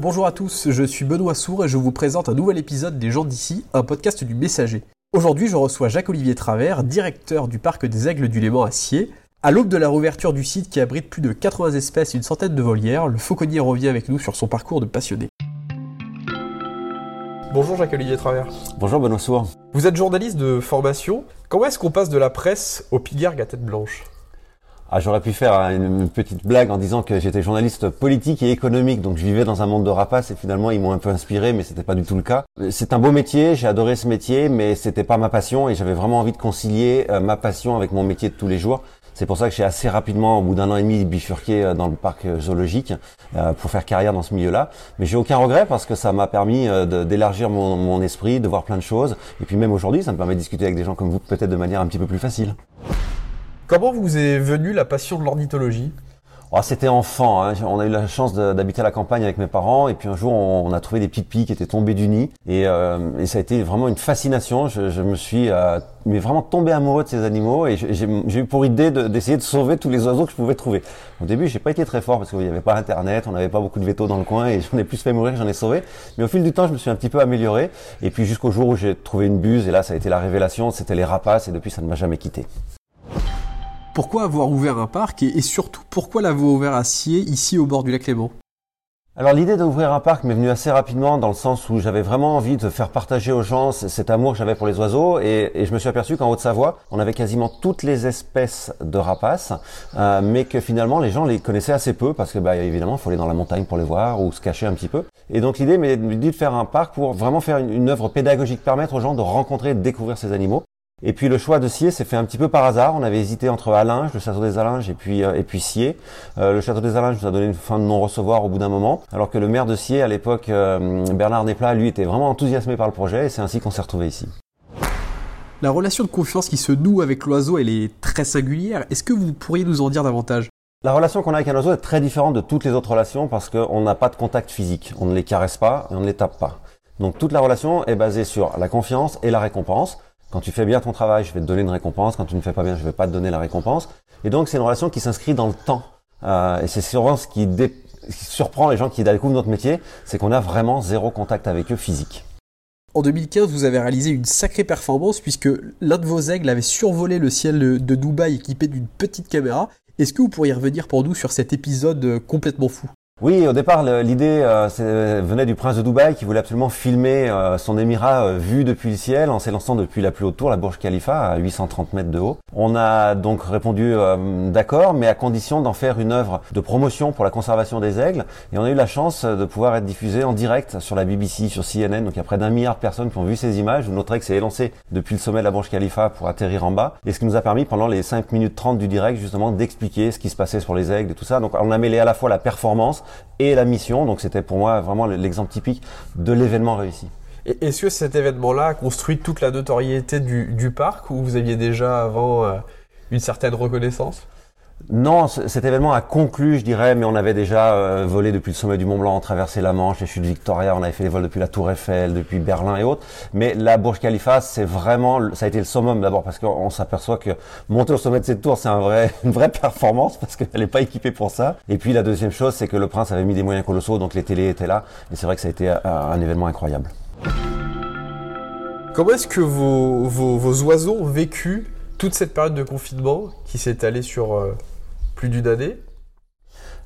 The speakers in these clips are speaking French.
Bonjour à tous, je suis Benoît Sour et je vous présente un nouvel épisode des gens d'ici, un podcast du Messager. Aujourd'hui, je reçois Jacques-Olivier Travers, directeur du parc des Aigles du Léman à Scié. À l'aube de la réouverture du site qui abrite plus de 80 espèces et une centaine de volières, le fauconnier revient avec nous sur son parcours de passionné. Bonjour Jacques-Olivier Travers. Bonjour Benoît Sour. Vous êtes journaliste de formation. Comment est-ce qu'on passe de la presse au pigargue à tête blanche? Ah, j'aurais pu faire une petite blague en disant que j'étais journaliste politique et économique, donc je vivais dans un monde de rapaces et finalement ils m'ont un peu inspiré, mais c'était pas du tout le cas. C'est un beau métier, j'ai adoré ce métier, mais c'était pas ma passion et j'avais vraiment envie de concilier euh, ma passion avec mon métier de tous les jours. C'est pour ça que j'ai assez rapidement, au bout d'un an et demi, bifurqué euh, dans le parc euh, zoologique pour faire carrière dans ce milieu-là. Mais j'ai aucun regret parce que ça m'a permis d'élargir mon, mon esprit, de voir plein de choses. Et puis même aujourd'hui, ça me permet de discuter avec des gens comme vous peut-être de manière un petit peu plus facile. Comment vous est venue la passion de l'ornithologie? Oh, C'était enfant. Hein. On a eu la chance d'habiter à la campagne avec mes parents et puis un jour on, a trouvé des pipis qui étaient tombés du nid et, euh, et, ça a été vraiment une fascination. Je, je me suis euh, mais vraiment tombé amoureux de ces animaux et j'ai eu pour idée d'essayer de, sauver tous les oiseaux que je pouvais trouver. Au début, j'ai pas été très fort parce qu'il n'y avait pas Internet, on n'avait pas beaucoup de vétos dans le coin et j'en ai plus fait mourir j'en ai sauvé. Mais au fil du temps, je me suis un petit peu amélioré et puis jusqu'au jour où j'ai trouvé une buse et là, ça a été la révélation. C'était les rapaces et depuis, ça ne m'a jamais quitté. Pourquoi avoir ouvert un parc et, surtout pourquoi l'avoir ouvert à ici au bord du lac Léman? Alors l'idée d'ouvrir un parc m'est venue assez rapidement dans le sens où j'avais vraiment envie de faire partager aux gens cet amour que j'avais pour les oiseaux et, je me suis aperçu qu'en Haute-Savoie, on avait quasiment toutes les espèces de rapaces, euh, mais que finalement les gens les connaissaient assez peu parce que bah, évidemment il faut aller dans la montagne pour les voir ou se cacher un petit peu. Et donc l'idée m'est de faire un parc pour vraiment faire une, une œuvre pédagogique, permettre aux gens de rencontrer et de découvrir ces animaux. Et puis le choix de Sier s'est fait un petit peu par hasard. On avait hésité entre Alinges, le château des Alinges, et puis euh, et puis Sier. Euh, le château des Alinges nous a donné une fin de non-recevoir au bout d'un moment, alors que le maire de Sier à l'époque, euh, Bernard Nesplat, lui était vraiment enthousiasmé par le projet, et c'est ainsi qu'on s'est retrouvé ici. La relation de confiance qui se noue avec l'oiseau, elle est très singulière. Est-ce que vous pourriez nous en dire davantage? La relation qu'on a avec un oiseau est très différente de toutes les autres relations parce qu'on n'a pas de contact physique. On ne les caresse pas et on ne les tape pas. Donc toute la relation est basée sur la confiance et la récompense. Quand tu fais bien ton travail, je vais te donner une récompense. Quand tu ne fais pas bien, je vais pas te donner la récompense. Et donc, c'est une relation qui s'inscrit dans le temps. Euh, et c'est souvent ce qui, surprend les gens qui découvrent notre métier, c'est qu'on a vraiment zéro contact avec eux physique. En 2015, vous avez réalisé une sacrée performance puisque l'un de vos aigles avait survolé le ciel de Dubaï équipé d'une petite caméra. Est-ce que vous pourriez revenir pour nous sur cet épisode euh, complètement fou? Oui, au départ, l'idée euh, venait du prince de Dubaï qui voulait absolument filmer euh, son émirat euh, vu depuis le ciel en s'élançant depuis la plus haute tour, la Burj Khalifa, à 830 mètres de haut. On a donc répondu d'accord, mais à condition d'en faire une œuvre de promotion pour la conservation des aigles. Et on a eu la chance de pouvoir être diffusé en direct sur la BBC, sur CNN. Donc il y a près d'un milliard de personnes qui ont vu ces images où notre aigle s'est élancé depuis le sommet de la Burj Khalifa pour atterrir en bas. Et ce qui nous a permis pendant les 5 minutes 30 du direct justement d'expliquer ce qui se passait sur les aigles et tout ça. Donc on a mêlé à la fois la performance et la mission. Donc c'était pour moi vraiment l'exemple typique de l'événement réussi. Est-ce que cet événement-là a construit toute la notoriété du, parc ou vous aviez déjà avant euh, une certaine reconnaissance? Non, cet événement a conclu, je dirais, mais on avait déjà euh, volé depuis le sommet du Mont Blanc, traversé la Manche, les chutes Victoria, on avait fait des vols depuis la Tour Eiffel, depuis Berlin et autres. Mais la Burj Khalifa, c'est vraiment, ça a été le summum d'abord parce qu'on s'aperçoit que monter au sommet de cette tour, c'est un vrai, une vraie performance parce qu'elle n'est pas équipée pour ça. Et puis la deuxième chose, c'est que le prince avait mis des moyens colossaux, donc les télés étaient là. Et c'est vrai que ça a été un, événement incroyable. Comment est-ce que vos, vos, oiseaux ont vécu toute cette période de confinement qui s'est allée sur euh, plus d'une année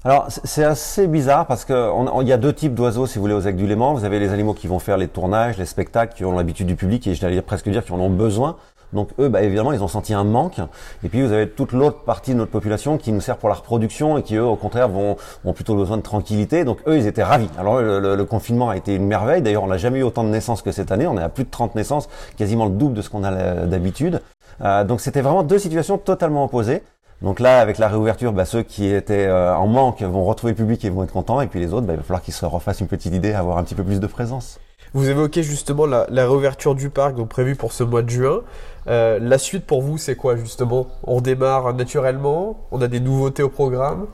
alors c'est assez bizarre parce que il y a deux types d'oiseaux si vous voulez aux aigles du Léman. Vous avez les animaux qui vont faire les tournages, les spectacles, qui ont l'habitude du public et je vais presque dire qui en ont besoin. Donc eux, bah, évidemment, ils ont senti un manque. Et puis vous avez toute l'autre partie de notre population qui nous sert pour la reproduction et qui eux, au contraire, vont ont plutôt besoin de tranquillité. Donc eux, ils étaient ravis. Alors le, confinement a été une merveille. D'ailleurs, on n'a jamais eu autant de naissances que cette année. On est à plus de 30 naissances, quasiment le double de ce qu'on a d'habitude. Euh, donc c'était vraiment deux situations totalement opposées. Donc là, avec la réouverture, bah, ceux qui étaient euh, en manque vont retrouver le public et vont être contents. Et puis les autres, bah, il va falloir qu'ils se refassent une petite idée, avoir un petit peu plus de présence. Vous évoquez justement la, réouverture du parc, donc prévue pour ce mois de juin. Euh, la suite pour vous, c'est quoi justement? On démarre naturellement On a des nouveautés au programme?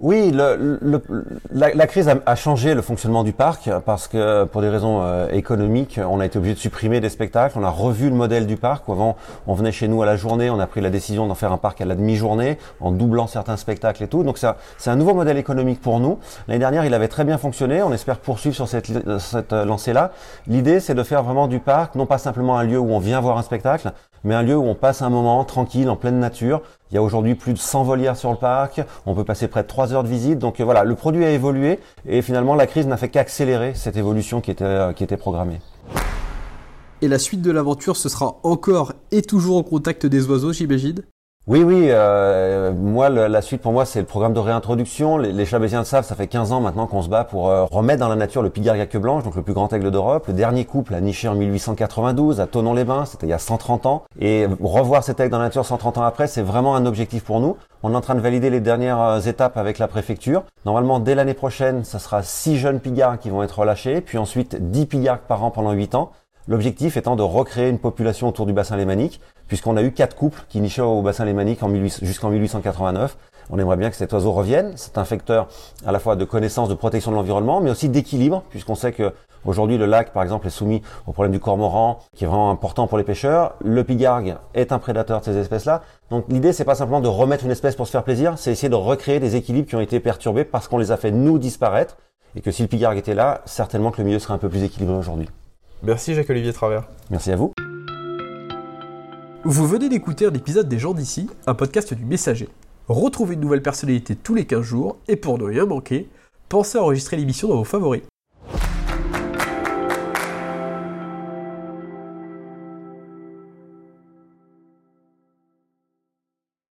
Oui, le, le, la, la, crise a, changé le fonctionnement du parc parce que pour des raisons euh, économiques, on a été obligé de supprimer des spectacles. On a revu le modèle du parc. Où avant, on venait chez nous à la journée, on a pris la décision d'en faire un parc à la demi-journée en doublant certains spectacles et tout. Donc ça, c'est un nouveau modèle économique pour nous. L'année dernière, il avait très bien fonctionné. On espère poursuivre sur cette, cette lancée-là. L'idée, c'est de faire vraiment du parc, non pas simplement un lieu où on vient voir un spectacle, mais un lieu où on passe un moment tranquille, en pleine nature. Il y a aujourd'hui plus de 100 volières sur le parc, on peut passer près de 3 heures de visite. Donc euh, voilà, le produit a évolué et finalement la crise n'a fait qu'accélérer cette évolution qui était, euh, qui était programmée. Et la suite de l'aventure, ce sera encore et toujours au contact des oiseaux, j'imagine? Oui, oui. Euh, moi, la suite pour moi, c'est le programme de réintroduction. Les, Chabésiens le savent, ça fait 15 ans maintenant qu'on se bat pour euh, remettre dans la nature le pigargue à queue blanche, donc le plus grand aigle d'Europe. Le dernier couple a niché en 1892 à Tonon-les-Bains, c'était il y a 130 ans. Et revoir cet aigle dans la nature 130 ans après, c'est vraiment un objectif pour nous. On est en train de valider les dernières euh, étapes avec la préfecture. Normalement, dès l'année prochaine, ça sera 6 jeunes pigards qui vont être relâchés, puis ensuite 10 pigards par an pendant 8 ans. L'objectif étant de recréer une population autour du bassin lémanique, puisqu'on a eu quatre couples qui nichaient au bassin lémanique jusqu'en 1889. On aimerait bien que cet oiseau revienne. C'est un facteur à la fois de connaissance, de protection de l'environnement, mais aussi d'équilibre, puisqu'on sait que aujourd'hui le lac, par exemple, est soumis au problème du cormoran, qui est vraiment important pour les pêcheurs. Le pigargue est un prédateur de ces espèces-là. Donc l'idée, c'est pas simplement de remettre une espèce pour se faire plaisir, c'est essayer de recréer des équilibres qui ont été perturbés parce qu'on les a fait nous disparaître, et que si le pigargue était là, certainement que le milieu serait un peu plus équilibré aujourd'hui. Merci Jacques-Olivier Travers. Merci à vous. Vous venez d'écouter un épisode des gens d'ici, un podcast du Messager. Retrouvez une nouvelle personnalité tous les 15 jours et pour ne rien manquer, pensez à enregistrer l'émission dans vos favoris.